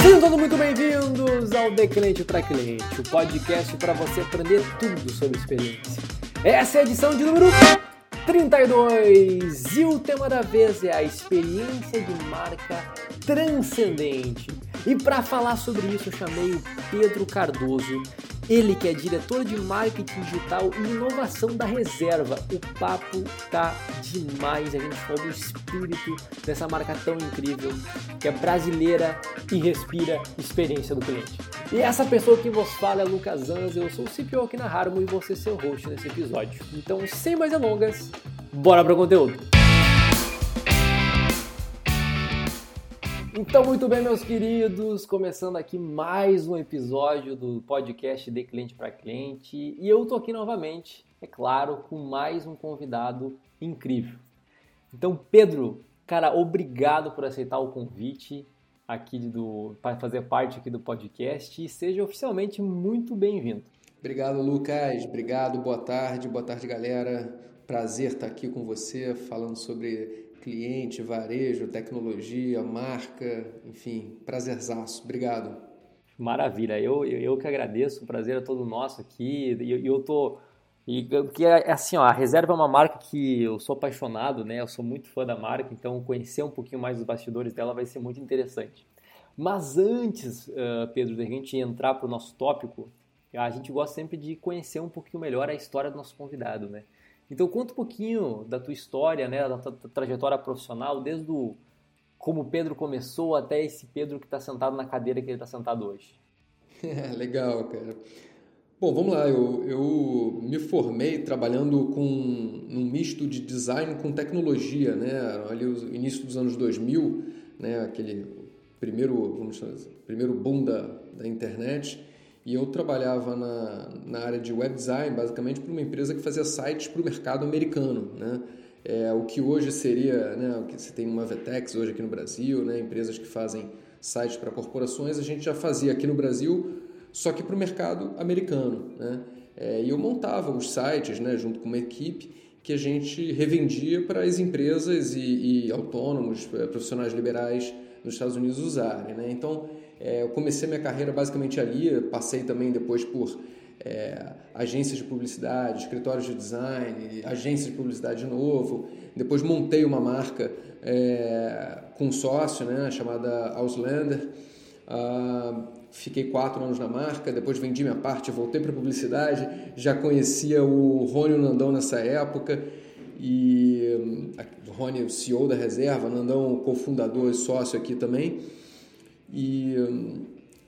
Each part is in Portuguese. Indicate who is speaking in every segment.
Speaker 1: Sejam todos muito bem-vindos ao De Cliente para Cliente, o podcast para você aprender tudo sobre experiência. Essa é a edição de número 32 e o tema da vez é a experiência de marca transcendente. E para falar sobre isso, eu chamei o Pedro Cardoso, ele que é diretor de marketing digital e inovação da Reserva. O papo tá demais, a gente falou do espírito dessa marca tão incrível, que é brasileira e respira experiência do cliente. E essa pessoa que vos fala é Lucas Anza, eu sou o CPO aqui na Harmo e ser seu host nesse episódio. Então, sem mais delongas, bora pro conteúdo! Então, muito bem, meus queridos, começando aqui mais um episódio do podcast de cliente para cliente. E eu tô aqui novamente, é claro, com mais um convidado incrível. Então, Pedro, cara, obrigado por aceitar o convite aqui do para fazer parte aqui do podcast e seja oficialmente muito bem-vindo.
Speaker 2: Obrigado, Lucas. Obrigado. Boa tarde. Boa tarde, galera. Prazer estar aqui com você falando sobre cliente, varejo, tecnologia, marca, enfim, prazerzaço. Obrigado.
Speaker 1: Maravilha, eu, eu, eu que agradeço, o prazer é todo nosso aqui. E eu, eu tô. E é, é assim, ó, a reserva é uma marca que eu sou apaixonado, né? Eu sou muito fã da marca, então conhecer um pouquinho mais dos bastidores dela vai ser muito interessante. Mas antes, uh, Pedro, da gente entrar para o nosso tópico, a gente gosta sempre de conhecer um pouquinho melhor a história do nosso convidado, né? Então conta um pouquinho da tua história, né, da tua trajetória profissional, desde o, como o Pedro começou até esse Pedro que está sentado na cadeira que ele está sentado hoje.
Speaker 2: Legal, cara. Bom, vamos lá. Eu, eu me formei trabalhando com um misto de design com tecnologia, né? Ali o início dos anos 2000, né? Aquele primeiro, vamos chamar, primeiro boom da, da internet. E eu trabalhava na, na área de web design, basicamente, para uma empresa que fazia sites para o mercado americano, né? É, o que hoje seria, né, o que você tem uma Vetex hoje aqui no Brasil, né, empresas que fazem sites para corporações, a gente já fazia aqui no Brasil, só que para o mercado americano. Né? É, e eu montava os sites né, junto com uma equipe que a gente revendia para as empresas e, e autônomos, é, profissionais liberais nos Estados Unidos usarem. Né? Então, é, eu comecei minha carreira basicamente ali, passei também depois por é, agências de publicidade, escritórios de design, agências de publicidade de novo. Depois montei uma marca é, com um sócio, né, chamada Auslander. Ah, fiquei quatro anos na marca, depois vendi minha parte, voltei para publicidade. Já conhecia o Rony Nandão nessa época e o Rony, o CEO da reserva, Nandão, cofundador e sócio aqui também. E,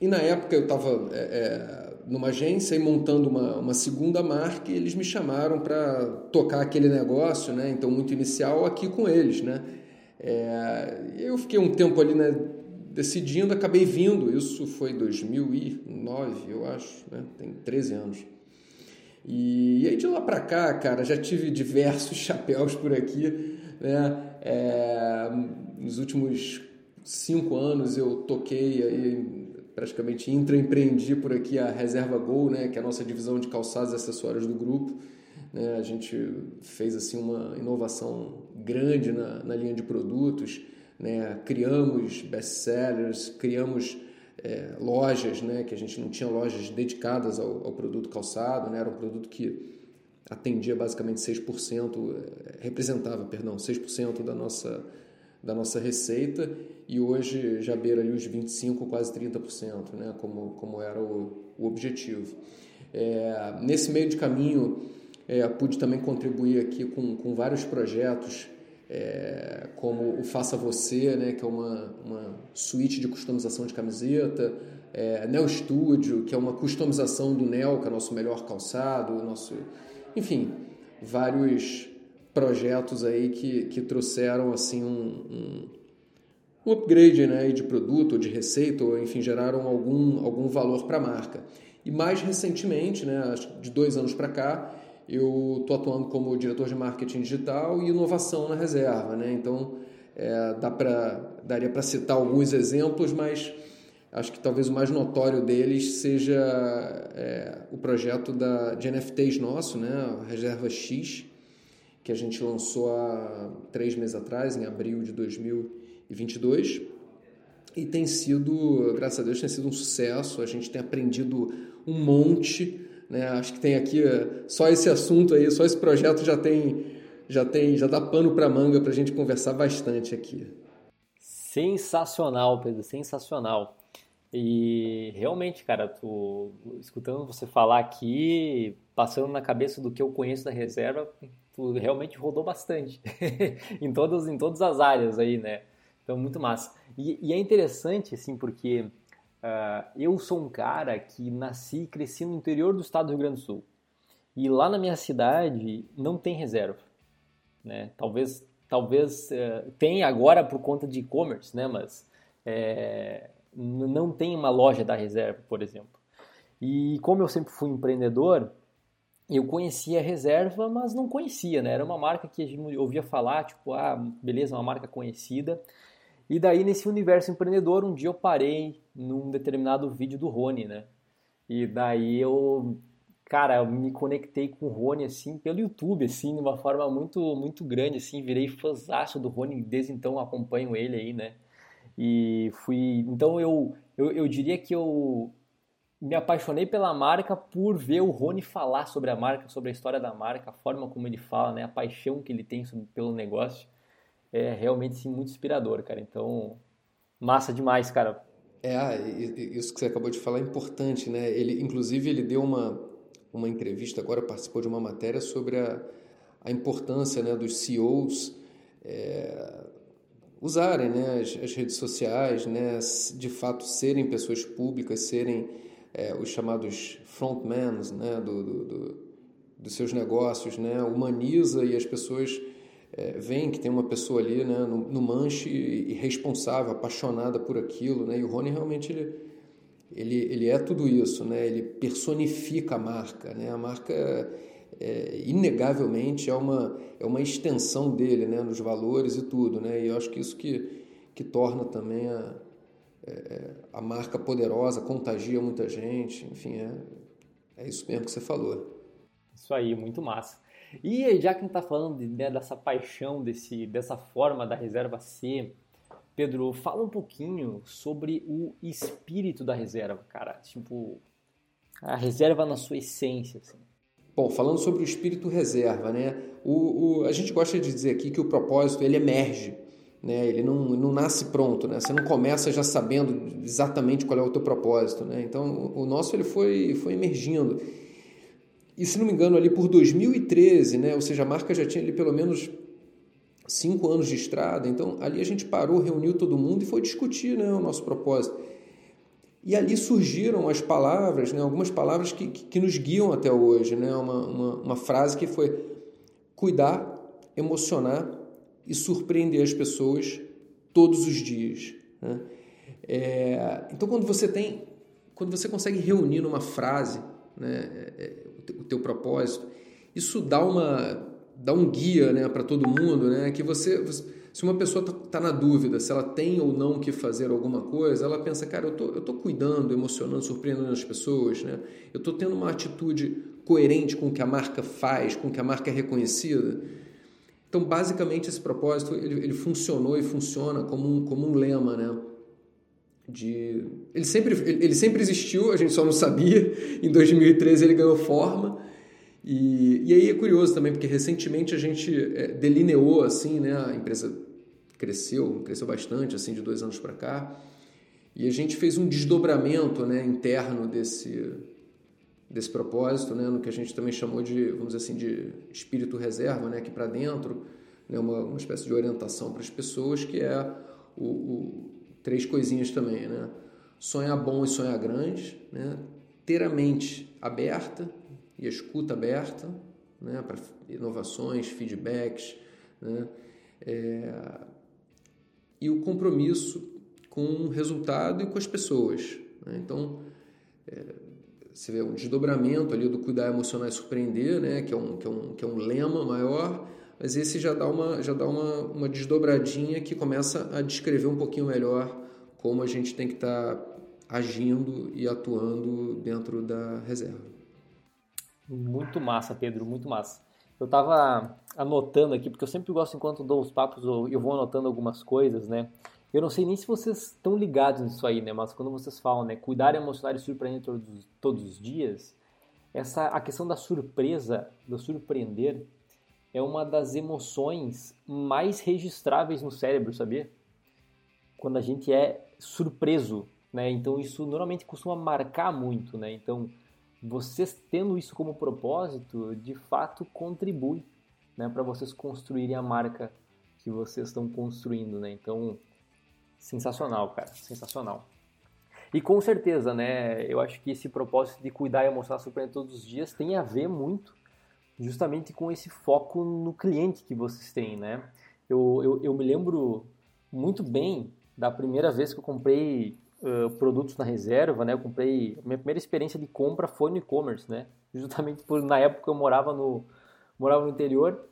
Speaker 2: e na época eu estava é, é, numa agência e montando uma, uma segunda marca e eles me chamaram para tocar aquele negócio, né? Então, muito inicial aqui com eles, né? É, eu fiquei um tempo ali, né? Decidindo, acabei vindo. Isso foi 2009, eu acho, né? Tem 13 anos. E, e aí de lá para cá, cara, já tive diversos chapéus por aqui, né? É, nos últimos cinco anos eu toquei aí praticamente intraempreendi por aqui a Reserva Gol, né, que é a nossa divisão de calçados e acessórios do grupo. Né, a gente fez assim uma inovação grande na, na linha de produtos, né, criamos best-sellers, criamos é, lojas, né, que a gente não tinha lojas dedicadas ao, ao produto calçado, né, era um produto que atendia basicamente 6%, é, representava, perdão, 6% da nossa da nossa receita e hoje já beira ali os 25%, quase 30%, né, como, como era o, o objetivo. É, nesse meio de caminho, é, pude também contribuir aqui com, com vários projetos, é, como o Faça Você, né, que é uma, uma suíte de customização de camiseta, é, Neo Studio, que é uma customização do Neo, que é o nosso melhor calçado, nosso, enfim, vários projetos aí que, que trouxeram assim um, um, um upgrade né, de produto ou de receita, ou enfim, geraram algum, algum valor para a marca. E mais recentemente, né, de dois anos para cá, eu estou atuando como diretor de marketing digital e inovação na reserva. Né? Então, é, dá pra, daria para citar alguns exemplos, mas acho que talvez o mais notório deles seja é, o projeto da, de NFTs nosso, né, a Reserva X, que a gente lançou há três meses atrás, em abril de 2022. E tem sido, graças a Deus, tem sido um sucesso. A gente tem aprendido um monte. Né? Acho que tem aqui só esse assunto aí, só esse projeto já tem, já tem, já dá pano para manga para a gente conversar bastante aqui.
Speaker 1: Sensacional, Pedro, sensacional. E realmente, cara, tu escutando você falar aqui, passando na cabeça do que eu conheço da reserva, tu realmente rodou bastante em todas em todas as áreas aí, né? Então muito massa. E, e é interessante assim porque uh, eu sou um cara que nasci e cresci no interior do estado do Rio Grande do Sul e lá na minha cidade não tem reserva, né? Talvez talvez uh, tenha agora por conta de e-commerce, né? Mas é, não tem uma loja da reserva, por exemplo. E como eu sempre fui empreendedor, eu conhecia a reserva, mas não conhecia, né? Era uma marca que a gente ouvia falar, tipo, ah, beleza, uma marca conhecida. E daí, nesse universo empreendedor, um dia eu parei num determinado vídeo do Rony, né? E daí eu, cara, eu me conectei com o Rony, assim, pelo YouTube, assim, de uma forma muito, muito grande, assim, virei fãzaço do Rony, desde então acompanho ele aí, né? E fui, então eu, eu, eu diria que eu me apaixonei pela marca por ver o Rony falar sobre a marca, sobre a história da marca, a forma como ele fala, né, a paixão que ele tem sobre, pelo negócio. É realmente sim, muito inspirador, cara. Então, massa demais, cara.
Speaker 2: É, isso que você acabou de falar é importante, né? Ele, inclusive, ele deu uma, uma entrevista agora, participou de uma matéria sobre a, a importância né, dos CEOs é, usarem né, as, as redes sociais, né, de fato serem pessoas públicas, serem é, os chamados frontmans né, do, do, do, dos seus negócios, né, humaniza e as pessoas é, veem que tem uma pessoa ali né, no, no manche e, responsável, apaixonada por aquilo. Né, e o Rony realmente ele, ele, ele é tudo isso, né, ele personifica a marca. Né, a marca, é, inegavelmente, é uma, é uma extensão dele né, nos valores e tudo. Né, e eu acho que isso que, que torna também a, é, a marca poderosa contagia muita gente, enfim, é, é isso mesmo que você falou.
Speaker 1: Isso aí, muito massa. E já que a gente está falando de, né, dessa paixão, desse, dessa forma da reserva C, Pedro, fala um pouquinho sobre o espírito da reserva, cara. Tipo, a reserva na sua essência. Assim.
Speaker 2: Bom, falando sobre o espírito reserva, né? O, o, a gente gosta de dizer aqui que o propósito ele emerge né? Ele não, não nasce pronto, né? Você não começa já sabendo exatamente qual é o teu propósito, né? Então, o nosso ele foi, foi emergindo. E se não me engano, ali por 2013, né? Ou seja, a marca já tinha ali pelo menos cinco anos de estrada. Então, ali a gente parou, reuniu todo mundo e foi discutir, né? O nosso propósito. E ali surgiram as palavras, né? Algumas palavras que, que, nos guiam até hoje, né? Uma, uma, uma frase que foi cuidar, emocionar e surpreender as pessoas todos os dias. Né? É, então, quando você tem, quando você consegue reunir numa frase né, é, é, o teu propósito, isso dá uma dá um guia né, para todo mundo, né, que você, se uma pessoa está tá na dúvida se ela tem ou não que fazer alguma coisa, ela pensa, cara, eu tô, eu tô cuidando, emocionando, surpreendendo as pessoas, né? Eu tô tendo uma atitude coerente com o que a marca faz, com o que a marca é reconhecida. Então, basicamente, esse propósito ele, ele funcionou e funciona como um, como um lema, né? De, ele, sempre, ele sempre existiu, a gente só não sabia. Em 2013 ele ganhou forma. E, e aí é curioso também, porque recentemente a gente é, delineou assim, né? A empresa cresceu, cresceu bastante, assim, de dois anos para cá. E a gente fez um desdobramento né, interno desse, desse propósito, né, no que a gente também chamou de, vamos dizer assim, de espírito reserva, né, aqui para dentro, né, uma, uma espécie de orientação para as pessoas, que é o, o, três coisinhas também, né? Sonhar bom e sonhar grande, né? ter a mente aberta e a escuta aberta né, para inovações, feedbacks, né? É, e o compromisso com o resultado e com as pessoas. Né? Então, é, você vê um desdobramento ali do cuidar emocional e surpreender, né, que é um, que é um, que é um lema maior, mas esse já dá, uma, já dá uma, uma desdobradinha que começa a descrever um pouquinho melhor como a gente tem que estar tá agindo e atuando dentro da reserva.
Speaker 1: Muito massa, Pedro, muito massa. eu tava anotando aqui, porque eu sempre gosto, enquanto dou os papos, eu vou anotando algumas coisas, né? Eu não sei nem se vocês estão ligados nisso aí, né? Mas quando vocês falam, né? Cuidar emocional e surpreender todos, todos os dias, essa a questão da surpresa, do surpreender, é uma das emoções mais registráveis no cérebro, sabia? Quando a gente é surpreso, né? Então isso normalmente costuma marcar muito, né? Então vocês tendo isso como propósito, de fato contribui, né, para vocês construírem a marca que vocês estão construindo, né? Então sensacional, cara, sensacional. E com certeza, né, eu acho que esse propósito de cuidar e mostrar surpreender todos os dias tem a ver muito justamente com esse foco no cliente que vocês têm, né? Eu, eu, eu me lembro muito bem da primeira vez que eu comprei uh, produtos na reserva, né? Eu comprei, minha primeira experiência de compra foi no e-commerce, né? Justamente por na época eu morava no morava no interior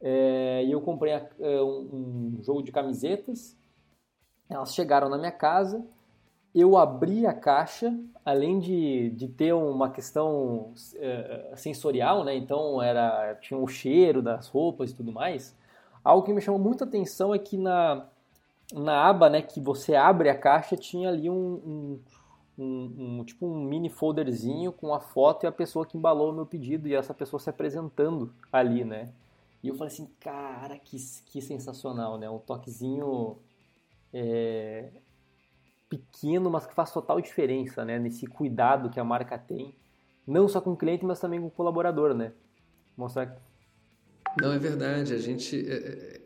Speaker 1: é, e eu comprei uh, um, um jogo de camisetas elas chegaram na minha casa, eu abri a caixa, além de, de ter uma questão é, sensorial, né? Então era tinha o cheiro das roupas e tudo mais. Algo que me chamou muita atenção é que na, na aba, né, que você abre a caixa, tinha ali um, um, um, um tipo um mini folderzinho com a foto e a pessoa que embalou o meu pedido e essa pessoa se apresentando ali, né? E eu falei assim, cara, que, que sensacional, né? Um toquezinho é, pequeno, mas que faz total diferença, né? Nesse cuidado que a marca tem, não só com o cliente, mas também com o colaborador, né? Mostrar.
Speaker 2: Não é verdade. A gente é, é,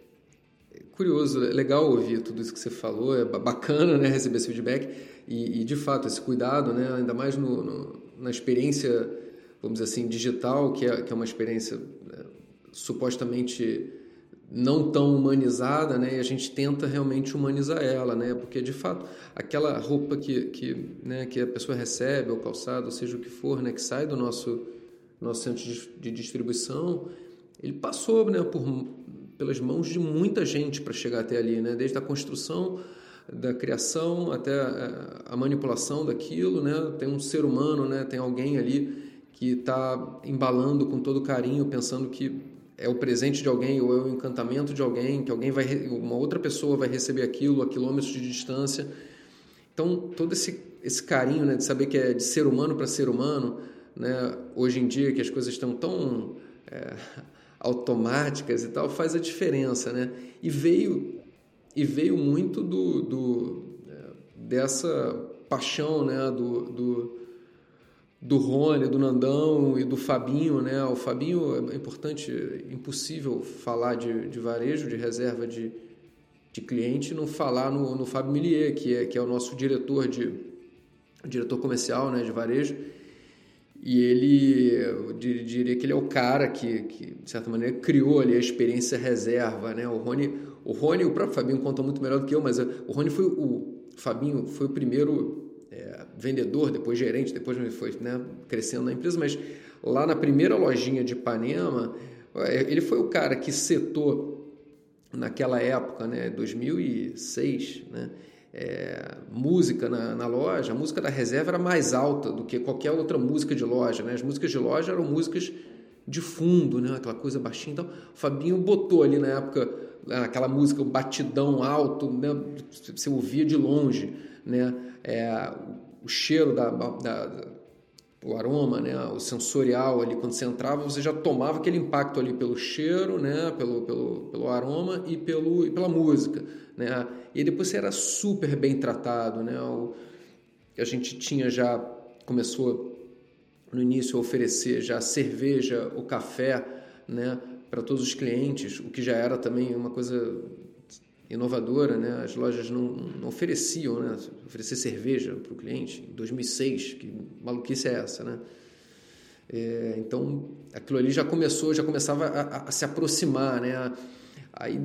Speaker 2: é curioso, é legal ouvir tudo isso que você falou, é bacana, né? Receber esse feedback e, e de fato esse cuidado, né? Ainda mais no, no, na experiência, vamos dizer assim, digital, que é, que é uma experiência né? supostamente não tão humanizada, né? E a gente tenta realmente humanizar ela, né? Porque de fato aquela roupa que, que, né, que a pessoa recebe, ou calçado, ou seja o que for, né, que sai do nosso nosso centro de distribuição, ele passou, né, por pelas mãos de muita gente para chegar até ali, né? Desde a construção da criação até a, a manipulação daquilo, né? Tem um ser humano, né? Tem alguém ali que está embalando com todo carinho, pensando que é o presente de alguém ou é o encantamento de alguém, que alguém vai uma outra pessoa vai receber aquilo a quilômetros de distância. Então, todo esse esse carinho, né, de saber que é de ser humano para ser humano, né, hoje em dia que as coisas estão tão é, automáticas e tal, faz a diferença, né? E veio e veio muito do, do é, dessa paixão, né, do, do do Rony, do Nandão e do Fabinho, né? O Fabinho é importante, é impossível falar de, de varejo, de reserva de, de cliente, não falar no, no Fábio Millier, que é, que é o nosso diretor de diretor comercial, né, de varejo. E ele, eu diria que ele é o cara que, que de certa maneira, criou ali a experiência reserva, né? O Rony, o Rony, o próprio Fabinho conta muito melhor do que eu, mas o Rony foi o, o Fabinho foi o primeiro é, vendedor, depois gerente, depois foi né, crescendo na empresa, mas lá na primeira lojinha de Ipanema, é, ele foi o cara que setou naquela época, né, 2006, né, é, música na, na, loja, a música da reserva era mais alta do que qualquer outra música de loja, né? As músicas de loja eram músicas de fundo, né? Aquela coisa baixinha. Então, o Fabinho botou ali na época aquela música, o batidão alto, né? você ouvia de longe, né? é, o cheiro, da, da, o aroma, né, o sensorial ali, quando você entrava, você já tomava aquele impacto ali pelo cheiro, né, pelo, pelo, pelo aroma e, pelo, e pela música. Né? E depois você era super bem tratado. Né? O, a gente tinha já, começou no início a oferecer já cerveja, o café, né, para todos os clientes, o que já era também uma coisa inovadora, né? As lojas não, não ofereciam, né? Oferecer cerveja para o cliente em 2006, que maluquice é essa, né? É, então, aquilo ali já começou, já começava a, a se aproximar, né? Aí,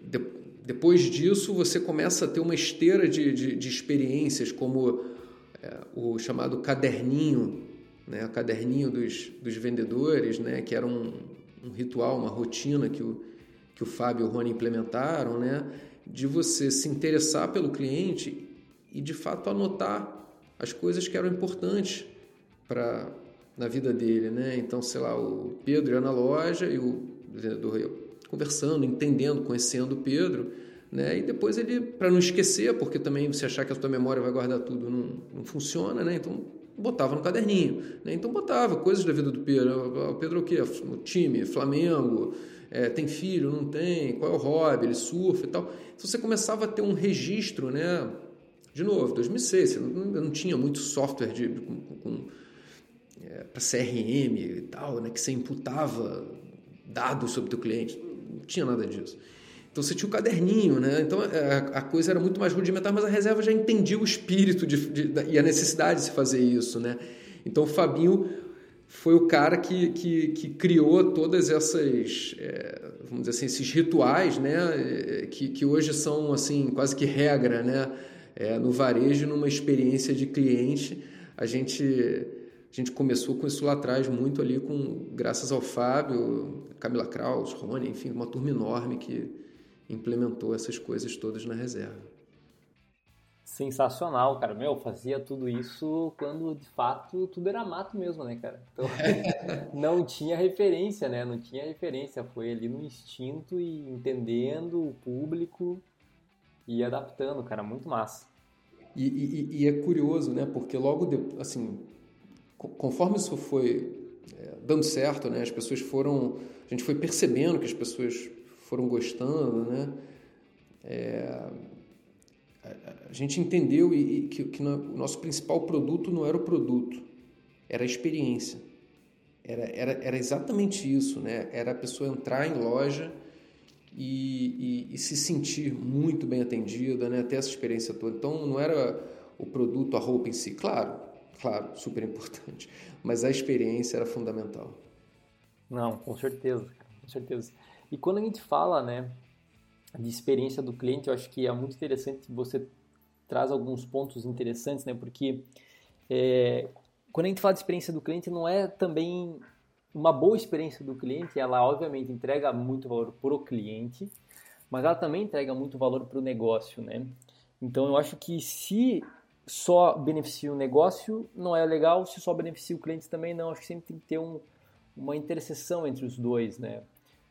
Speaker 2: de, depois disso, você começa a ter uma esteira de, de, de experiências, como é, o chamado caderninho, né? O caderninho dos, dos vendedores, né? Que era um, um ritual, uma rotina que o que o Fábio e o Rony implementaram, né? De você se interessar pelo cliente e de fato anotar as coisas que eram importantes para na vida dele, né? Então, sei lá, o Pedro ia na loja e o vendedor ia conversando, entendendo, conhecendo o Pedro, né? E depois ele, para não esquecer, porque também você achar que a sua memória vai guardar tudo não, não funciona, né? Então botava no caderninho, né? Então botava coisas da vida do Pedro. O Pedro é o quê? O time, Flamengo, é, tem filho, não tem, qual é o hobby, ele surfa e tal. Então você começava a ter um registro, né? De novo, 2006, você não, não tinha muito software de, com, com é, para CRM e tal, né? Que você imputava dados sobre o teu cliente. Não tinha nada disso. Então você tinha o caderninho, né? Então é, a, coisa era muito mais rudimentar, mas a reserva já entendia o espírito de, de, e a necessidade de se fazer isso, né? Então o Fabinho foi o cara que, que, que criou todas essas, é, vamos dizer assim, esses rituais, né? É, que, que hoje são assim quase que regra, né? É, no varejo, numa experiência de cliente, a gente a gente começou com isso lá atrás, muito ali com graças ao Fábio, Camila Kraus, Rony, enfim, uma turma enorme que implementou essas coisas todas na reserva.
Speaker 1: Sensacional, cara. Meu, fazia tudo isso quando de fato tudo era mato mesmo, né, cara? Então não tinha referência, né? Não tinha referência. Foi ali no instinto e entendendo o público e adaptando, cara. Muito massa.
Speaker 2: E, e, e é curioso, né? Porque logo assim, conforme isso foi é, dando certo, né? As pessoas foram. A gente foi percebendo que as pessoas foram gostando, né? É, a, gente entendeu e, e que, que o nosso principal produto não era o produto, era a experiência. Era, era, era exatamente isso, né? Era a pessoa entrar em loja e, e, e se sentir muito bem atendida, né? Ter essa experiência toda. Então, não era o produto, a roupa em si, claro, claro, super importante, mas a experiência era fundamental.
Speaker 1: Não, com certeza, com certeza. E quando a gente fala, né, de experiência do cliente, eu acho que é muito interessante você traz alguns pontos interessantes, né, porque é, quando a gente fala de experiência do cliente, não é também uma boa experiência do cliente, ela obviamente entrega muito valor para o cliente, mas ela também entrega muito valor para o negócio, né? Então eu acho que se só beneficia o negócio, não é legal, se só beneficia o cliente também não, acho que sempre tem que ter um, uma interseção entre os dois, né?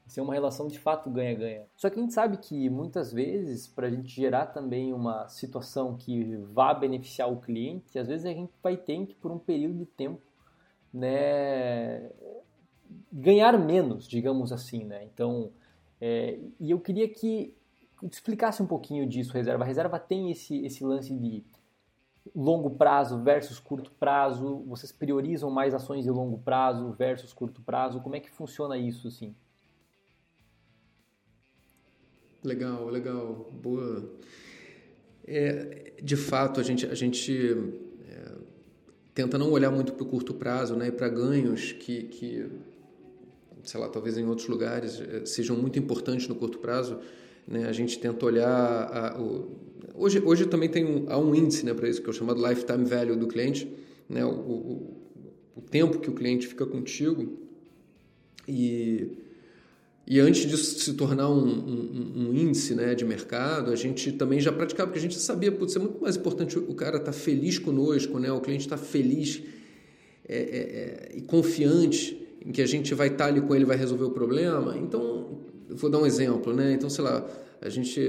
Speaker 1: Ser uma relação de fato ganha-ganha. Só que a gente sabe que muitas vezes, para a gente gerar também uma situação que vá beneficiar o cliente, às vezes a gente vai ter que, por um período de tempo, né, ganhar menos, digamos assim. Né? Então, é, e eu queria que explicasse um pouquinho disso, reserva. A reserva tem esse, esse lance de longo prazo versus curto prazo? Vocês priorizam mais ações de longo prazo versus curto prazo? Como é que funciona isso, assim?
Speaker 2: Legal, legal, boa. É, de fato, a gente, a gente é, tenta não olhar muito para o curto prazo, né, para ganhos que, que, sei lá, talvez em outros lugares é, sejam muito importantes no curto prazo. Né, a gente tenta olhar a, o, hoje, hoje também tem um, há um índice né, para isso que é o chamado lifetime value do cliente, né, o, o, o tempo que o cliente fica contigo e e antes disso se tornar um, um, um, índice né, de mercado, a gente também já praticava, porque a gente sabia, putz, é muito mais importante o cara estar tá feliz conosco, né, o cliente estar tá feliz é, é, é, e confiante em que a gente vai estar tá ali com ele vai resolver o problema. Então, vou dar um exemplo, né? Então, sei lá, a gente,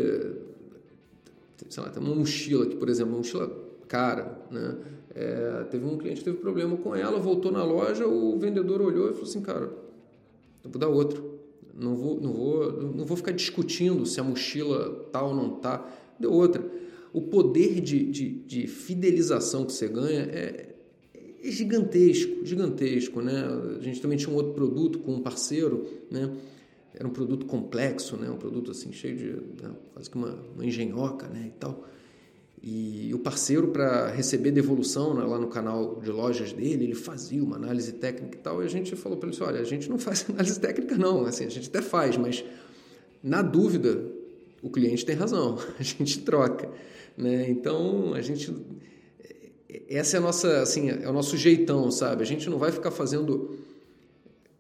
Speaker 2: sei lá, tem uma mochila aqui, por exemplo, uma mochila cara, né? É, teve um cliente que teve problema com ela, voltou na loja, o vendedor olhou e falou assim, cara, eu vou dar outro não vou, não vou, não vou ficar discutindo se a mochila tá ou não tá. Deu outra. O poder de, de, de fidelização que você ganha é, é, gigantesco, gigantesco, né? A gente também tinha um outro produto com um parceiro, né? Era um produto complexo, né? Um produto assim cheio de né? quase que uma, uma engenhoca, né? E tal. E o parceiro, para receber devolução né, lá no canal de lojas dele, ele fazia uma análise técnica e tal. E a gente falou para ele assim: olha, a gente não faz análise técnica, não. Assim, a gente até faz, mas na dúvida, o cliente tem razão, a gente troca. Né? Então, a gente. Essa é a nossa, assim, é o nosso jeitão, sabe? A gente não vai ficar fazendo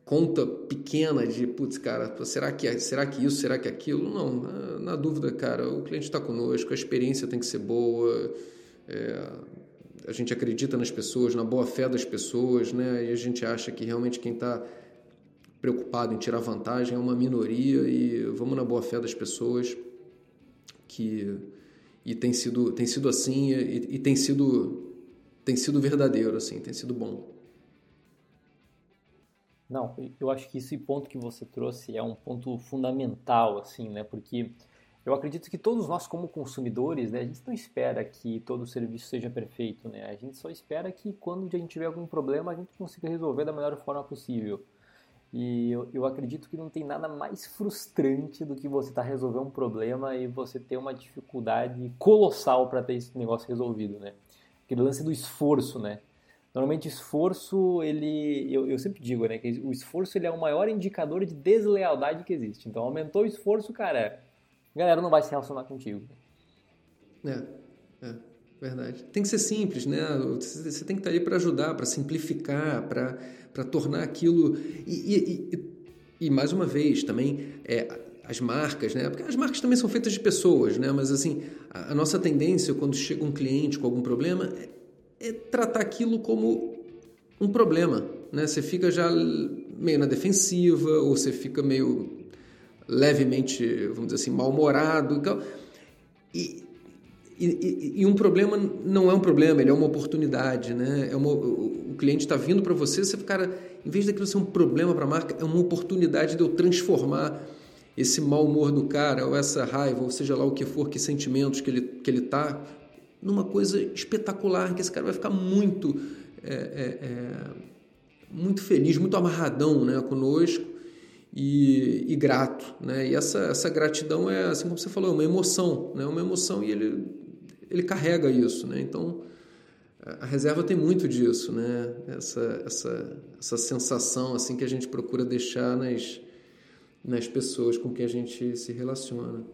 Speaker 2: conta pequena de, putz, cara, será que, é, será que isso, será que aquilo? Não, na, na dúvida, cara, o cliente está conosco, a experiência tem que ser boa, é, a gente acredita nas pessoas, na boa fé das pessoas, né? E a gente acha que realmente quem está preocupado em tirar vantagem é uma minoria e vamos na boa fé das pessoas que e tem sido tem sido assim e, e tem sido tem sido verdadeiro assim, tem sido bom.
Speaker 1: Não, eu acho que esse ponto que você trouxe é um ponto fundamental, assim, né? Porque eu acredito que todos nós, como consumidores, né, a gente não espera que todo o serviço seja perfeito, né? A gente só espera que quando a gente tiver algum problema, a gente consiga resolver da melhor forma possível. E eu, eu acredito que não tem nada mais frustrante do que você estar tá resolvendo um problema e você ter uma dificuldade colossal para ter esse negócio resolvido, né? Aquele lance do esforço, né? Normalmente esforço, ele, eu, eu sempre digo, né, que o esforço ele é o maior indicador de deslealdade que existe. Então, aumentou o esforço, cara, a galera não vai se relacionar contigo.
Speaker 2: É, é, verdade. Tem que ser simples, né? Você tem que estar aí para ajudar, para simplificar, para tornar aquilo... E, e, e, e, mais uma vez, também, é, as marcas, né? Porque as marcas também são feitas de pessoas, né? Mas, assim, a, a nossa tendência, quando chega um cliente com algum problema, é é tratar aquilo como um problema. Né? Você fica já meio na defensiva, ou você fica meio levemente, vamos dizer assim, mal-humorado. E, e, e, um problema não é um problema, ele é uma oportunidade. Né? É uma, o cliente está vindo para você, você, cara, em vez daquilo ser um problema para a marca, é uma oportunidade de eu transformar esse mau humor do cara, ou essa raiva, ou seja lá o que for, que sentimentos que ele que ele tá, numa coisa espetacular, que esse cara vai ficar muito, é, é, é, muito feliz, muito amarradão né, conosco e, e, grato. Né? E essa, essa gratidão é, assim como você falou, é uma emoção, né? uma emoção e ele, ele carrega isso. Né? Então, a reserva tem muito disso, né? essa, essa, essa sensação assim que a gente procura deixar nas, nas pessoas com quem a gente se relaciona.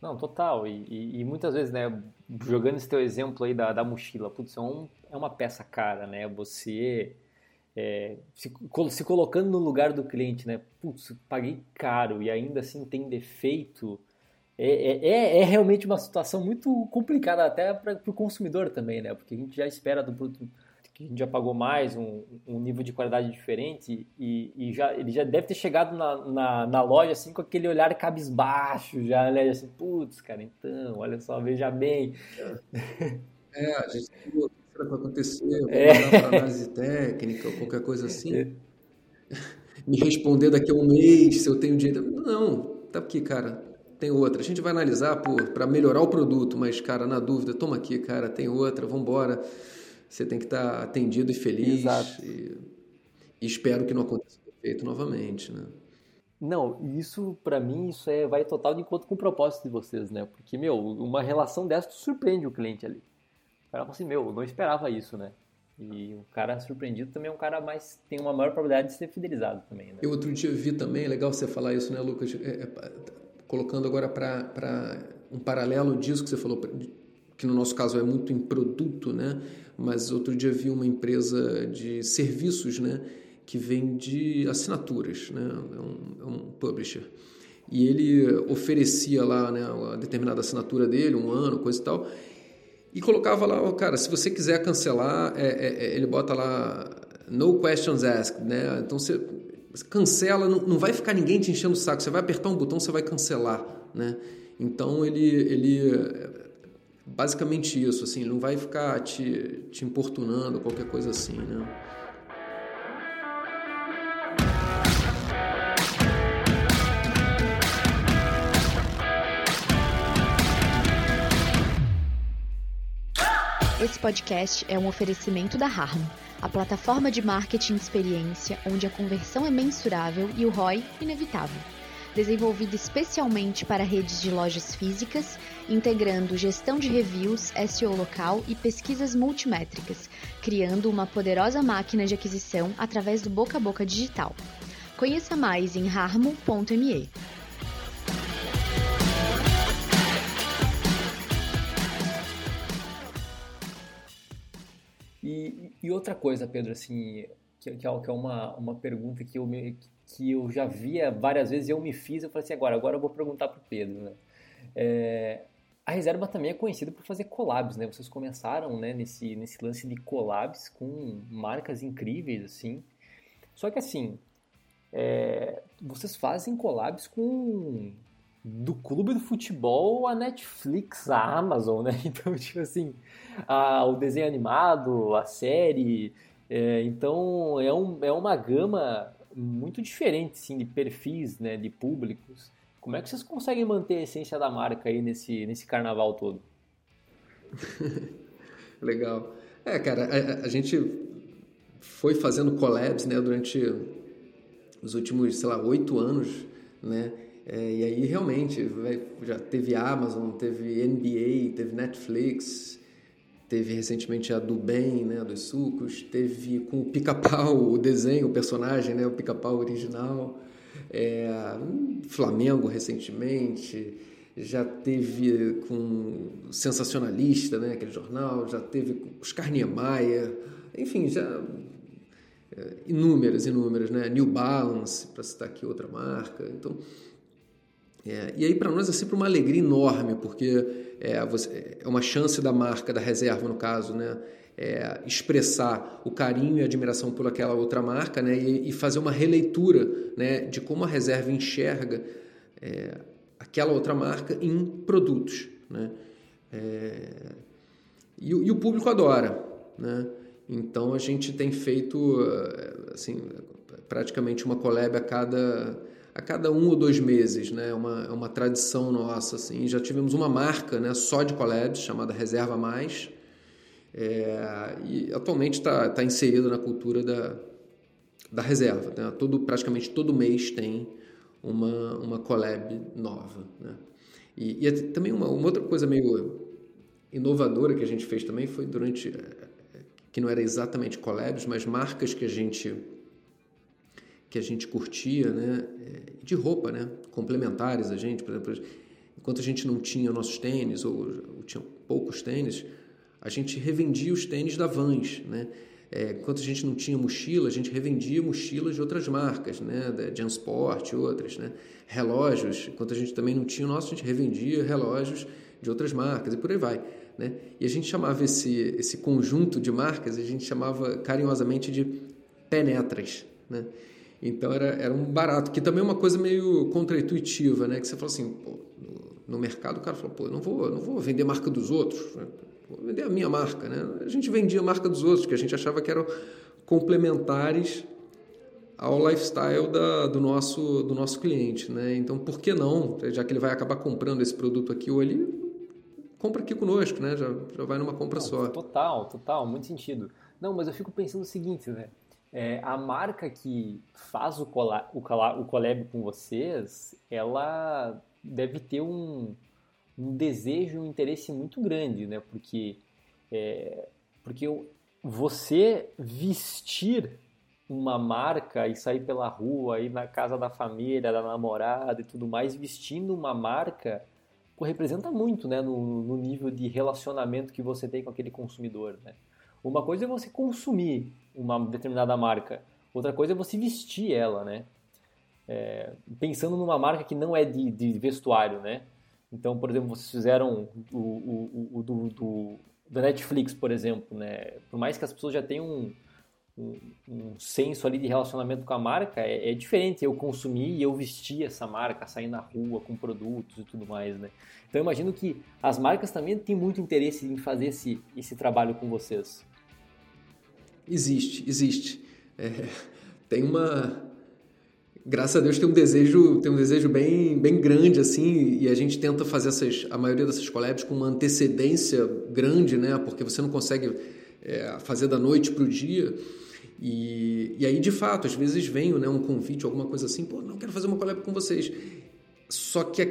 Speaker 1: Não, total. E, e, e, muitas vezes, né, jogando esse teu exemplo aí da, da mochila, putz, é, um, é uma peça cara, né? Você é, se, se, colocando no lugar do cliente, né? Putz, paguei caro e ainda assim tem defeito. É, é, é, é realmente uma situação muito complicada até para o consumidor também, né? Porque a gente já espera do produto que a gente já pagou mais, um, um nível de qualidade diferente, e, e, já, ele já deve ter chegado na, na, na, loja assim com aquele olhar cabisbaixo, já, né? Assim, putz, cara, então, olha só, veja bem.
Speaker 2: É, a gente tem o que vai acontecer, vou é. para análise técnica ou qualquer coisa assim. É. Me responder daqui a um mês se eu tenho dinheiro. Não, tá aqui, cara, tem outra. A gente vai analisar para melhorar o produto, mas, cara, na dúvida, toma aqui, cara, tem outra, vamos embora você tem que estar atendido e feliz. Exato. E, e espero que não aconteça feito novamente, né?
Speaker 1: Não, isso para mim isso é vai total de encontro com o propósito de vocês, né? Porque meu, uma relação dessa surpreende o cliente ali. O cara fala assim, meu, eu não esperava isso, né? E o cara surpreendido também é um cara mais tem uma maior probabilidade de ser fidelizado também, né?
Speaker 2: Eu outro dia vi também, é legal você falar isso, né, Lucas? É, é, colocando agora para um paralelo disso que você falou, que no nosso caso é muito em produto, né? mas outro dia vi uma empresa de serviços, né, que vende assinaturas, né, é um, é um publisher. E ele oferecia lá, né, uma determinada assinatura dele, um ano, coisa e tal, e colocava lá, cara, se você quiser cancelar, é, é, é ele bota lá no questions asked, né? Então você cancela, não, não vai ficar ninguém te enchendo o saco, você vai apertar um botão, você vai cancelar, né? Então ele, ele basicamente isso, assim, não vai ficar te, te importunando, qualquer coisa assim, né?
Speaker 3: Esse podcast é um oferecimento da Harmo, a plataforma de marketing experiência onde a conversão é mensurável e o ROI inevitável desenvolvido especialmente para redes de lojas físicas, integrando gestão de reviews, SEO local e pesquisas multimétricas, criando uma poderosa máquina de aquisição através do boca a boca digital. Conheça mais em harmo.me.
Speaker 1: E, e, outra coisa, Pedro, assim, que, que é, é uma, uma pergunta que eu me, que eu já via várias vezes, eu me fiz, eu falei assim, agora, agora eu vou perguntar para o Pedro, né? É, a reserva também é conhecida por fazer collabs, né? Vocês começaram né, nesse, nesse lance de collabs com marcas incríveis, assim. Só que assim, é, vocês fazem collabs com do clube do futebol a Netflix, a Amazon, né? Então, tipo assim, a, o desenho animado, a série. É, então, é, um, é uma gama muito diferente, assim, de perfis, né? De públicos. Como é que vocês conseguem manter a essência da marca aí nesse, nesse carnaval todo?
Speaker 2: Legal. É, cara, a, a, gente foi fazendo collabs, né, durante os últimos, sei lá, oito anos, né? É, e aí realmente já teve Amazon, teve NBA, teve Netflix, teve recentemente a do Bem, né, dos sucos, teve com o Pica-Pau, o desenho, o personagem, né, o Pica-Pau original, é, Flamengo recentemente, já teve com Sensacionalista, né, aquele jornal, já teve com Oscar Niemeyer, enfim, já é, inúmeras, inúmeras, né, New Balance, para citar aqui outra marca, então é, e aí para nós é sempre uma alegria enorme, porque é, você, é uma chance da marca, da reserva no caso, né? É, expressar o carinho e admiração por aquela outra marca né? e, e fazer uma releitura né? de como a reserva enxerga é, aquela outra marca em produtos. Né? É, e, e, o público adora. Né? Então a gente tem feito assim, praticamente uma collab a cada a cada um ou dois meses, né? É uma, é uma tradição nossa, assim. Já tivemos uma marca, né? Só de collabs, chamada Reserva Mais, é, e atualmente está tá inserida na cultura da, da reserva. Né? Todo, praticamente todo mês tem uma, uma collab nova. Né? E, e é também uma, uma, outra coisa meio inovadora que a gente fez também foi durante é, que não era exatamente collabs, mas marcas que a gente que a gente curtia, né? É, de roupa, né? Complementares a gente, por exemplo, enquanto a gente não tinha nossos tênis ou, ou tinha poucos tênis, a gente revendia os tênis da Vans, né? É, enquanto a gente não tinha mochila, a gente revendia mochilas de outras marcas, né? Da Jansport e outras, né? Relógios, enquanto a gente também não tinha o nosso, a gente revendia relógios de outras marcas e por aí vai, né? E a gente chamava esse, esse conjunto de marcas, a gente chamava carinhosamente de penetras, né? Então era, era um barato, que também é uma coisa meio contraintuitiva, né? Que você fala assim, pô, no, no, mercado o cara falou, pô, eu não vou, não vou vender marca dos outros, né? vou vender a minha marca, né? A gente vendia a marca dos outros, que a gente achava que eram complementares ao lifestyle da, do, nosso, do nosso cliente, né? Então, por que não, já que ele vai acabar comprando esse produto aqui ou ali, compra aqui conosco, né? Já, já vai numa compra
Speaker 1: não,
Speaker 2: só.
Speaker 1: Total, total, muito sentido. Não, mas eu fico pensando o seguinte, né? É, a marca que faz o, cola, o, o collab com vocês, ela deve ter um, um desejo, um interesse muito grande, né? Porque, é, porque você vestir uma marca e sair pela rua, ir na casa da família, da namorada e tudo mais, vestindo uma marca, pô, representa muito, né? No, no nível de relacionamento que você tem com aquele consumidor, né? Uma coisa é você consumir uma determinada marca, outra coisa é você vestir ela, né? É, pensando numa marca que não é de, de, vestuário, né? Então, por exemplo, vocês fizeram o, o, o do, do, da Netflix, por exemplo, né? Por mais que as pessoas já tenham um, um, um senso ali de relacionamento com a marca, é, é, diferente eu consumir e eu vestir essa marca, sair na rua com produtos e tudo mais, né? Então, eu imagino que as marcas também têm muito interesse em fazer esse, esse trabalho com vocês.
Speaker 2: Existe, existe. É, tem uma. Graças a Deus tem um desejo, tem um desejo bem, bem grande assim, e a gente tenta fazer essas, a maioria dessas collabs com uma antecedência grande, né? Porque você não consegue é, fazer da noite para o dia. E, e aí, de fato, às vezes vem né, um convite, alguma coisa assim, pô, não quero fazer uma collab com vocês. Só que a,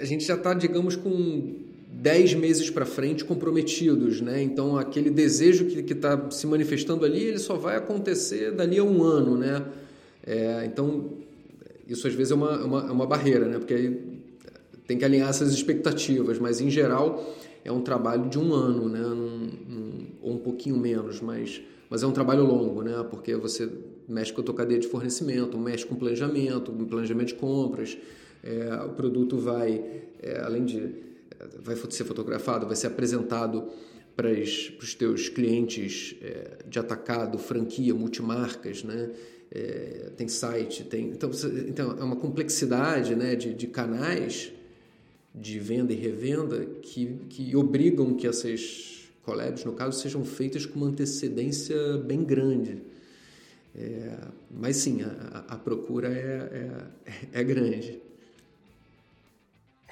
Speaker 2: a gente já está, digamos, com 10 meses para frente comprometidos, né? Então aquele desejo que está se manifestando ali, ele só vai acontecer dali a um ano, né? É, então isso às vezes é uma, uma, é uma barreira, né? Porque aí tem que alinhar essas expectativas, mas em geral é um trabalho de um ano, né? Num, num, ou um pouquinho menos, mas, mas é um trabalho longo, né? Porque você mexe com a tua cadeia de fornecimento, mexe com planejamento, planejamento de compras, é, o produto vai, é, além de vai ser fotografado, vai ser apresentado para os teus clientes é, de atacado, franquia, multimarcas, né? É, tem site, tem então, então é uma complexidade né, de, de canais de venda e revenda que, que obrigam que essas collabs, no caso, sejam feitas com uma antecedência bem grande. É, mas sim, a, a procura é, é, é grande.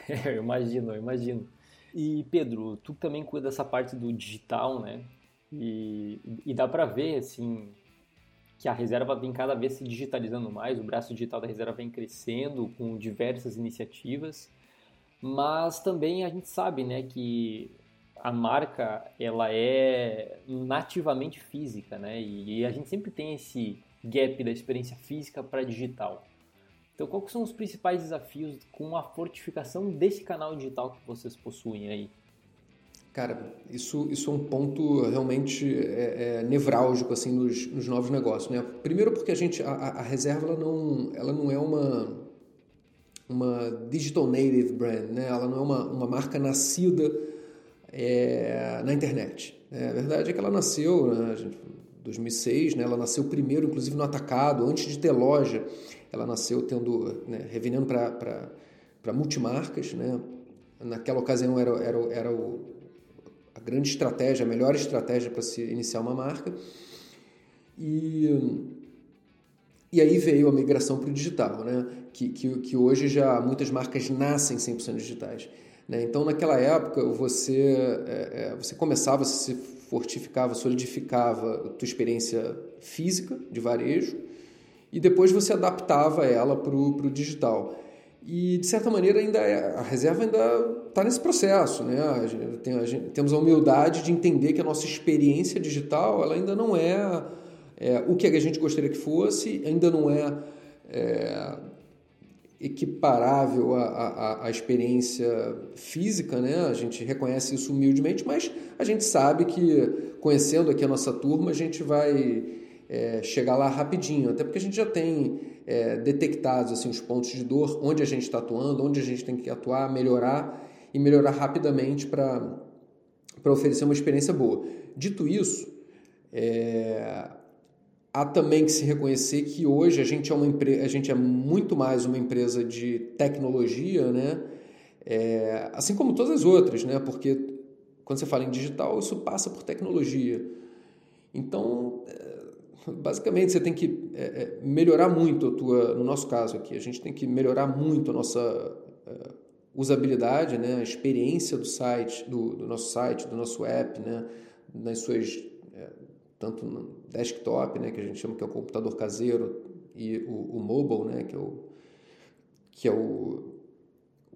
Speaker 1: Eu imagino, eu imagino. E Pedro, tu também cuida dessa parte do digital, né? E, e dá para ver, assim, que a reserva vem cada vez se digitalizando mais, o braço digital da reserva vem crescendo com diversas iniciativas, mas também a gente sabe, né, que a marca ela é nativamente física, né? E a gente sempre tem esse gap da experiência física para digital. Então, quais são os principais desafios com a fortificação desse canal digital que vocês possuem aí?
Speaker 2: Cara, isso, isso é um ponto realmente é, é, nevrálgico assim nos, nos, novos negócios, né? Primeiro porque a gente a, a reserva ela não, ela não é uma uma digital native brand, né? Ela não é uma, uma marca nascida é, na internet. Né? A verdade é que ela nasceu, né, 2006, né, ela nasceu primeiro, inclusive, no atacado, antes de ter loja. Ela nasceu tendo, né, revendendo para multimarcas. Né? Naquela ocasião era, era, era o, a grande estratégia, a melhor estratégia para se iniciar uma marca. E, e aí veio a migração para o digital, né? que, que, que hoje já muitas marcas nascem 100% digitais. Né? Então, naquela época, você, é, é, você começava, você se fortificava, solidificava a tua experiência física de varejo e depois você adaptava ela para o digital. E, de certa maneira, ainda é, a reserva ainda está nesse processo. Né? A gente, tem, a gente, temos a humildade de entender que a nossa experiência digital ela ainda não é, é o que a gente gostaria que fosse, ainda não é, é equiparável à, à, à, experiência física, né? A gente reconhece isso humildemente, mas a gente sabe que conhecendo aqui a nossa turma, a gente vai é, chegar lá rapidinho, até porque a gente já tem é, detectados assim, os pontos de dor, onde a gente está atuando, onde a gente tem que atuar, melhorar e melhorar rapidamente para oferecer uma experiência boa. Dito isso, é, há também que se reconhecer que hoje a gente é uma empresa, a gente é muito mais uma empresa de tecnologia, né? É, assim como todas as outras, né? Porque quando você fala em digital, isso passa por tecnologia. Então, basicamente, você tem que é, é, melhorar muito a tua, no nosso caso aqui, a gente tem que melhorar muito a nossa é, usabilidade, né? A experiência do site, do, do nosso site, do nosso app, né? Nas suas tanto no desktop, né, que a gente chama que é o computador caseiro, e o, o mobile, né, que é o, que é o,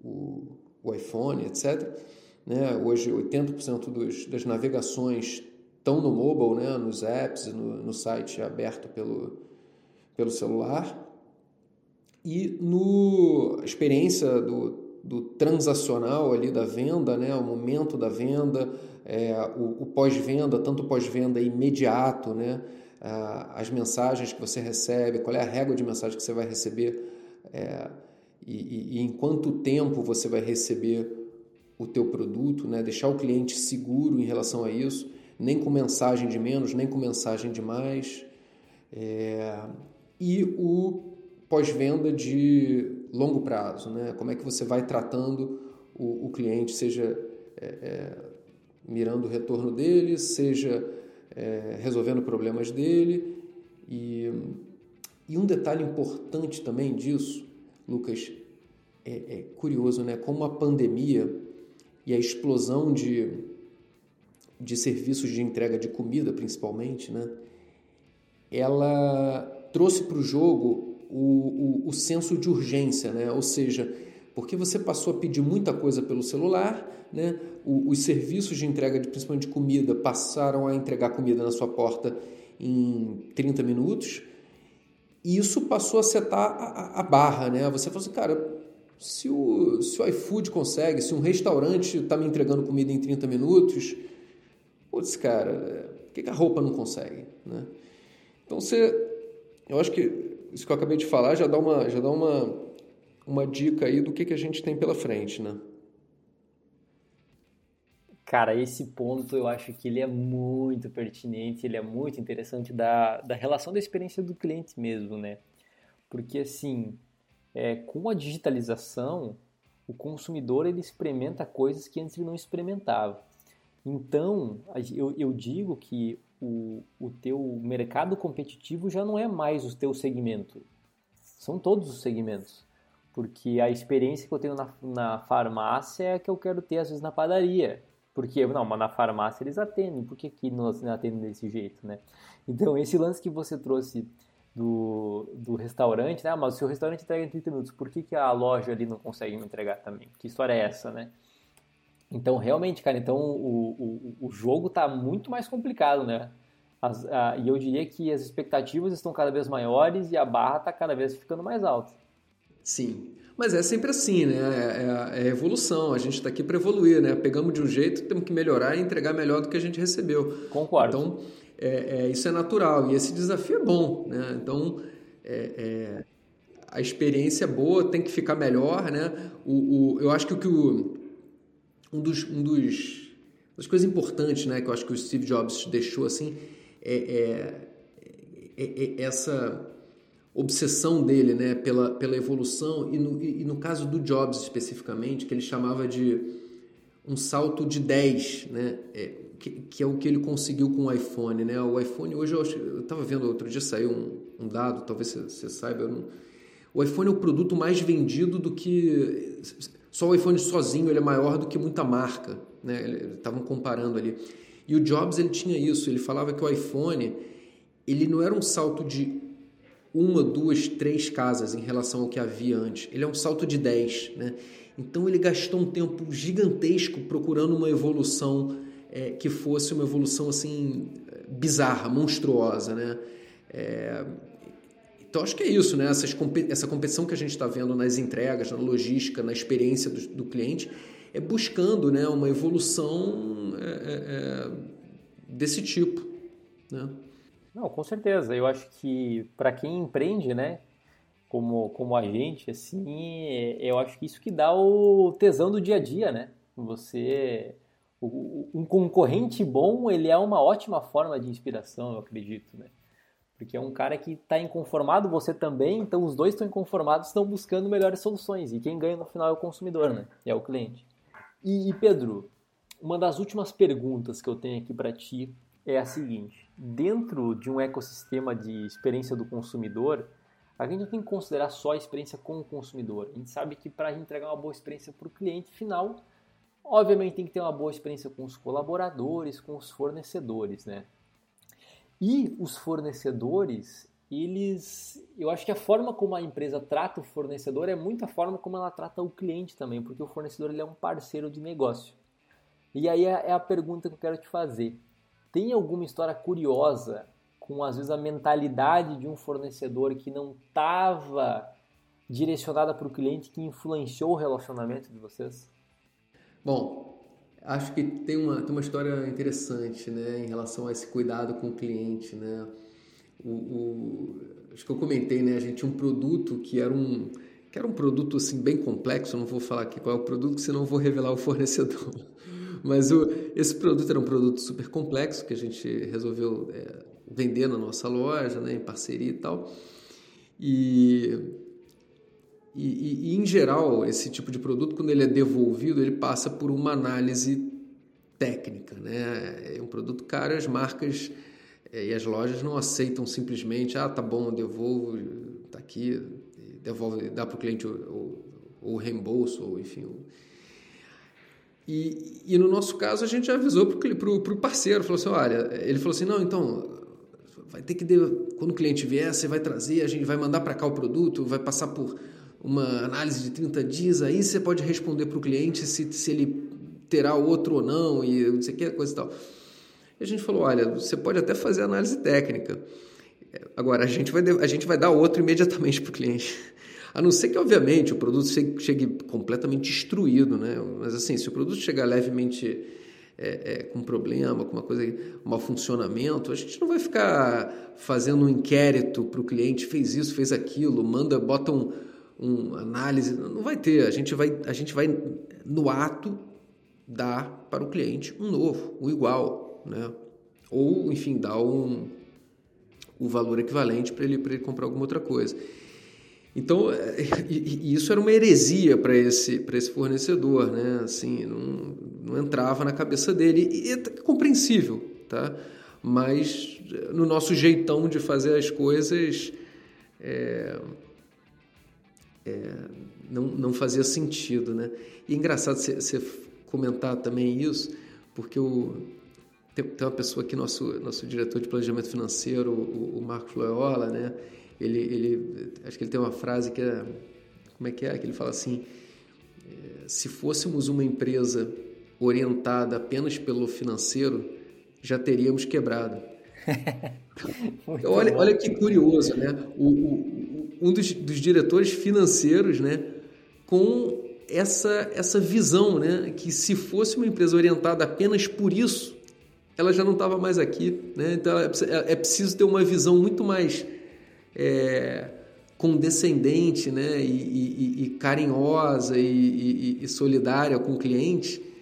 Speaker 2: o, o iPhone, etc. Né? Hoje, 80% dos, das navegações estão no mobile, né, nos apps, no, no site aberto pelo, pelo celular. E no experiência do, do transacional ali da venda, né, o momento da venda, é, o, o pós-venda, tanto pós-venda imediato, né? as mensagens que você recebe, qual é a régua de mensagem que você vai receber é, e, e, em quanto tempo você vai receber o teu produto, né? deixar o cliente seguro em relação a isso, nem com mensagem de menos, nem com mensagem de mais. É, e o pós-venda de longo prazo, né? como é que você vai tratando o, o cliente, seja é, é mirando o retorno dele, seja é, resolvendo problemas dele. E, e um detalhe importante também disso, Lucas, é, é curioso, né? Como a pandemia e a explosão de, de serviços de entrega de comida, principalmente, né? Ela trouxe para o jogo o, o senso de urgência, né? Ou seja, porque você passou a pedir muita coisa pelo celular, né? os serviços de entrega, de, principalmente de comida, passaram a entregar comida na sua porta em 30 minutos, e isso passou a setar a, a barra. Né? Você falou assim, cara, se o, se o iFood consegue, se um restaurante está me entregando comida em 30 minutos, putz, cara, por que a roupa não consegue? Né? Então você, eu acho que isso que eu acabei de falar já dá uma, já dá uma uma dica aí do que, que a gente tem pela frente, né?
Speaker 1: Cara, esse ponto eu acho que ele é muito pertinente, ele é muito interessante da, da relação da experiência do cliente mesmo, né? Porque assim, é, com a digitalização, o consumidor ele experimenta coisas que antes ele não experimentava. Então, eu, eu digo que o, o teu mercado competitivo já não é mais o teu segmento, são todos os segmentos. Porque a experiência que eu tenho na, na farmácia é a que eu quero ter às vezes na padaria. Porque, não, mas na farmácia eles atendem, por que aqui não atendem desse jeito, né? Então, esse lance que você trouxe do, do restaurante, né? Ah, mas o restaurante entrega em 30 minutos, por que, que a loja ali não consegue me entregar também? Que história é essa, né? Então, realmente, cara, então o, o, o jogo está muito mais complicado, né? As, a, e eu diria que as expectativas estão cada vez maiores e a barra está cada vez ficando mais alta.
Speaker 2: Sim, mas é sempre assim, né? É, é, é evolução. A gente está aqui para evoluir, né? Pegamos de um jeito, temos que melhorar e entregar melhor do que a gente recebeu.
Speaker 1: Concordo.
Speaker 2: Então, é, é, isso é natural e esse desafio é bom, né? Então, é, é, a experiência boa tem que ficar melhor, né? O, o eu acho que o que o, um dos, um dos das coisas importantes, né, que eu acho que o Steve Jobs deixou assim, é, é, é, é essa obsessão dele, né, pela, pela evolução e no, e no caso do Jobs especificamente, que ele chamava de um salto de 10, né, é, que, que, é o que ele conseguiu com o iPhone, né? O iPhone hoje eu estava vendo outro dia saiu um, um dado, talvez você, você saiba, não, o iPhone é o produto mais vendido do que só o iPhone sozinho ele é maior do que muita marca, né? Estavam comparando ali. E o Jobs ele tinha isso, ele falava que o iPhone ele não era um salto de uma, duas, três casas em relação ao que havia antes. Ele é um salto de dez, né? Então ele gastou um tempo gigantesco procurando uma evolução é, que fosse uma evolução assim bizarra, monstruosa, né? É, então acho que é isso, né? Essas, essa competição que a gente está vendo nas entregas, na logística, na experiência do, do cliente, é buscando, né, uma evolução é, é, é, desse tipo, né?
Speaker 1: Não, com certeza. Eu acho que para quem empreende, né, como, como a gente, assim, eu acho que isso que dá o tesão do dia a dia, né? Você um concorrente bom, ele é uma ótima forma de inspiração, eu acredito, né? Porque é um cara que está inconformado, você também, então os dois estão inconformados, estão buscando melhores soluções. E quem ganha no final é o consumidor, né? É o cliente. E, e Pedro, uma das últimas perguntas que eu tenho aqui para ti é a seguinte: dentro de um ecossistema de experiência do consumidor, a gente não tem que considerar só a experiência com o consumidor. A gente sabe que para entregar uma boa experiência para o cliente final, Obviamente tem que ter uma boa experiência com os colaboradores, com os fornecedores, né? E os fornecedores, eles, eu acho que a forma como a empresa trata o fornecedor é muito a forma como ela trata o cliente também, porque o fornecedor ele é um parceiro de negócio. E aí é, é a pergunta que eu quero te fazer. Tem alguma história curiosa com às vezes a mentalidade de um fornecedor que não estava direcionada para o cliente que influenciou o relacionamento de vocês?
Speaker 2: Bom, acho que tem uma, tem uma história interessante né, em relação a esse cuidado com o cliente. Né? O, o, acho que eu comentei, né, a gente tinha um produto que era um, que era um produto assim, bem complexo, não vou falar aqui qual é o produto, senão eu vou revelar o fornecedor. Mas o, esse produto era um produto super complexo que a gente resolveu é, vender na nossa loja, né, em parceria e tal. E e, e, e, em geral, esse tipo de produto, quando ele é devolvido, ele passa por uma análise técnica. Né? É um produto caro, as marcas é, e as lojas não aceitam simplesmente, ah, tá bom, eu devolvo, tá aqui, devolve, dá para o cliente o, o, reembolso, ou enfim. E, e no nosso caso, a gente avisou para o parceiro, falou assim, olha, ele falou assim, não, então, vai ter que, quando o cliente vier, você vai trazer, a gente vai mandar para cá o produto, vai passar por uma análise de 30 dias, aí você pode responder para o cliente se, se ele terá outro ou não, e não sei o que, coisa e tal. E a gente falou, olha, você pode até fazer análise técnica, agora a gente vai, a gente vai dar outro imediatamente para o cliente. A não ser que, obviamente, o produto chegue completamente destruído, né? Mas assim, se o produto chegar levemente é, é, com problema, com uma coisa, um mau funcionamento, a gente não vai ficar fazendo um inquérito para o cliente, fez isso, fez aquilo, manda, bota um, uma análise, não vai ter. A gente vai, a gente vai no ato dar para o cliente um novo, um igual, né? Ou, enfim, dar um, o valor equivalente para ele, ele comprar alguma outra coisa. Então, é, isso era uma heresia para esse, esse fornecedor, né? Assim, não, não entrava na cabeça dele. E é compreensível, tá? Mas no nosso jeitão de fazer as coisas, é, é, não, não fazia sentido, né? E é engraçado você comentar também isso, porque o, tem, tem, uma pessoa aqui, nosso, nosso diretor de planejamento financeiro, o, o Marcos Loyola, né? Ele, ele, acho que ele tem uma frase que é, como é que é? Que ele fala assim, é, se fôssemos uma empresa orientada apenas pelo financeiro, já teríamos quebrado. olha, olha que curioso, né? O, o, um dos, dos, diretores financeiros, né? Com essa, essa visão, né? Que se fosse uma empresa orientada apenas por isso, ela já não estava mais aqui, né? Então é, é, preciso ter uma visão muito mais é, condescendente, né? E, e, e carinhosa e, e solidária com o cliente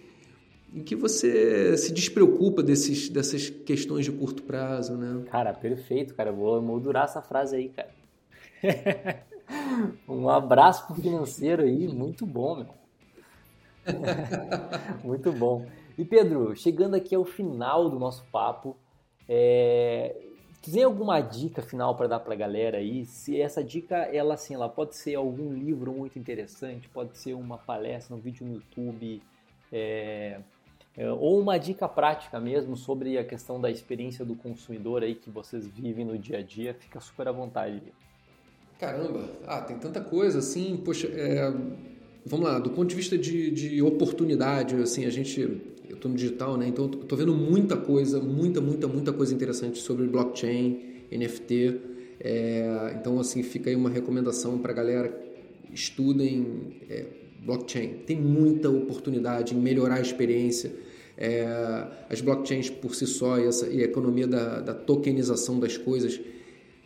Speaker 2: em que você se despreocupa desses, dessas questões de curto prazo, né?
Speaker 1: Cara, perfeito, cara. Vou moldurar essa frase aí, cara. um abraço pro financeiro aí, muito bom, meu. muito bom. E Pedro, chegando aqui ao final do nosso papo, é... tem alguma dica final para dar para a galera aí? Se essa dica, ela assim, ela pode ser algum livro muito interessante, pode ser uma palestra, um vídeo no YouTube, é... É, ou uma dica prática mesmo sobre a questão da experiência do consumidor aí que vocês vivem no dia a dia, fica super à vontade.
Speaker 2: Caramba, ah, tem tanta coisa assim, poxa, é, vamos lá, do ponto de vista de, de oportunidade, assim, a gente, eu estou no digital, né, então estou vendo muita coisa, muita, muita, muita coisa interessante sobre blockchain, NFT, é, então assim, fica aí uma recomendação para galera, estudem é, blockchain. Tem muita oportunidade em melhorar a experiência. É, as blockchains por si só e, essa, e a economia da, da, tokenização das coisas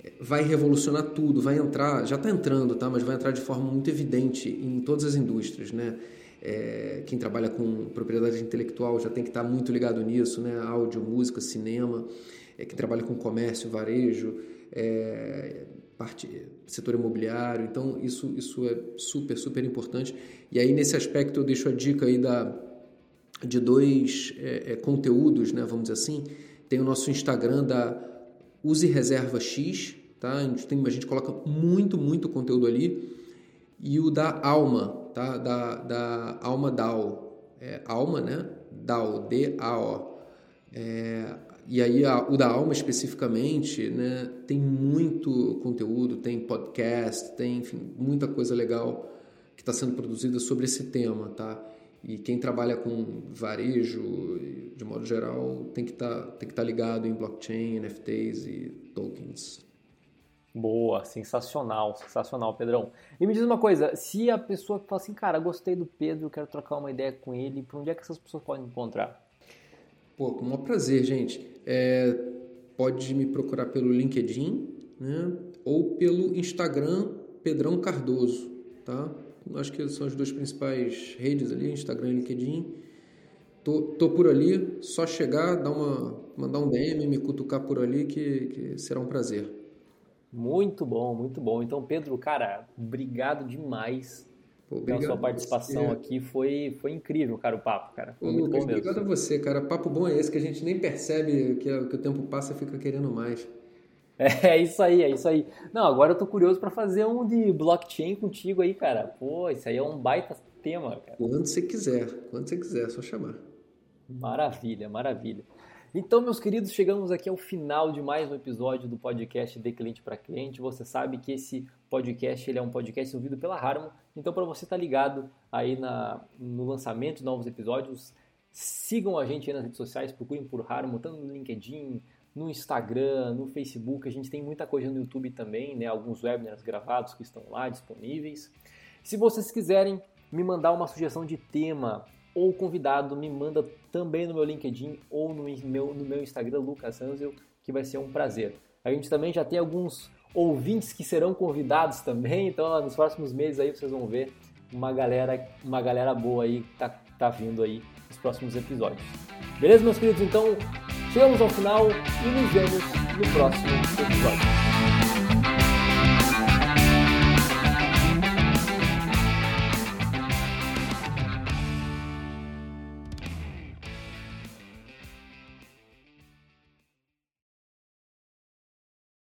Speaker 2: é, vai revolucionar tudo, vai entrar, já está entrando, tá? mas vai entrar de forma muito evidente em todas as indústrias. Né? É, quem trabalha com propriedade intelectual já tem que estar tá muito ligado nisso, né? áudio, música, cinema, é, quem trabalha com comércio, varejo, é, parte, setor imobiliário. Então, isso, isso é super, super importante. E aí, nesse aspecto, eu deixo a dica aí da, de dois é, é, conteúdos, né, vamos dizer assim. Tem o nosso Instagram da Use Reserva X, tá? A gente, tem, a gente coloca muito, muito conteúdo ali. E o da Alma, tá? Da, da Alma DAO. É, Alma, né? DAO, D-A-O. É, e aí a, o da alma especificamente, né, tem muito conteúdo, tem podcast, tem enfim, muita coisa legal que está sendo produzida sobre esse tema, tá? E quem trabalha com varejo, de modo geral, tem que tá, estar tá ligado em blockchain, NFTs e tokens.
Speaker 1: Boa, sensacional, sensacional, Pedrão. E me diz uma coisa, se a pessoa fala assim, cara, gostei do Pedro, quero trocar uma ideia com ele, para onde é que essas pessoas podem encontrar?
Speaker 2: Pô, com o maior prazer, gente. É, pode me procurar pelo LinkedIn né? ou pelo Instagram Pedrão Cardoso, tá? Acho que são as duas principais redes ali, Instagram e LinkedIn. Tô, tô por ali, só chegar, dar uma, mandar um DM, me cutucar por ali que, que será um prazer.
Speaker 1: Muito bom, muito bom. Então, Pedro, cara, obrigado demais Pô, pela sua participação aqui. Foi, foi incrível, cara, o papo, cara. Foi Pô, muito bom mesmo.
Speaker 2: Obrigado a você, cara. Papo bom é esse que a gente nem percebe que, que o tempo passa e fica querendo mais.
Speaker 1: É isso aí, é isso aí. Não, agora eu tô curioso para fazer um de blockchain contigo aí, cara. Pô, isso aí é um baita tema, cara.
Speaker 2: Quando você quiser, quando você quiser, é só chamar.
Speaker 1: Maravilha, maravilha. Então, meus queridos, chegamos aqui ao final de mais um episódio do podcast De Cliente para Cliente. Você sabe que esse podcast ele é um podcast ouvido pela Harmon. Então, para você estar tá ligado aí na, no lançamento de novos episódios, sigam a gente aí nas redes sociais, procurem por Harmon, tanto no LinkedIn, no Instagram, no Facebook. A gente tem muita coisa no YouTube também, né? alguns webinars gravados que estão lá disponíveis. Se vocês quiserem me mandar uma sugestão de tema ou convidado, me manda também no meu LinkedIn ou no meu, no meu Instagram, Lucas Ansel, que vai ser um prazer. A gente também já tem alguns ouvintes que serão convidados também, então nos próximos meses aí vocês vão ver uma galera, uma galera boa aí que tá, tá vindo aí nos próximos episódios. Beleza, meus queridos? Então, chegamos ao final e nos vemos no próximo episódio.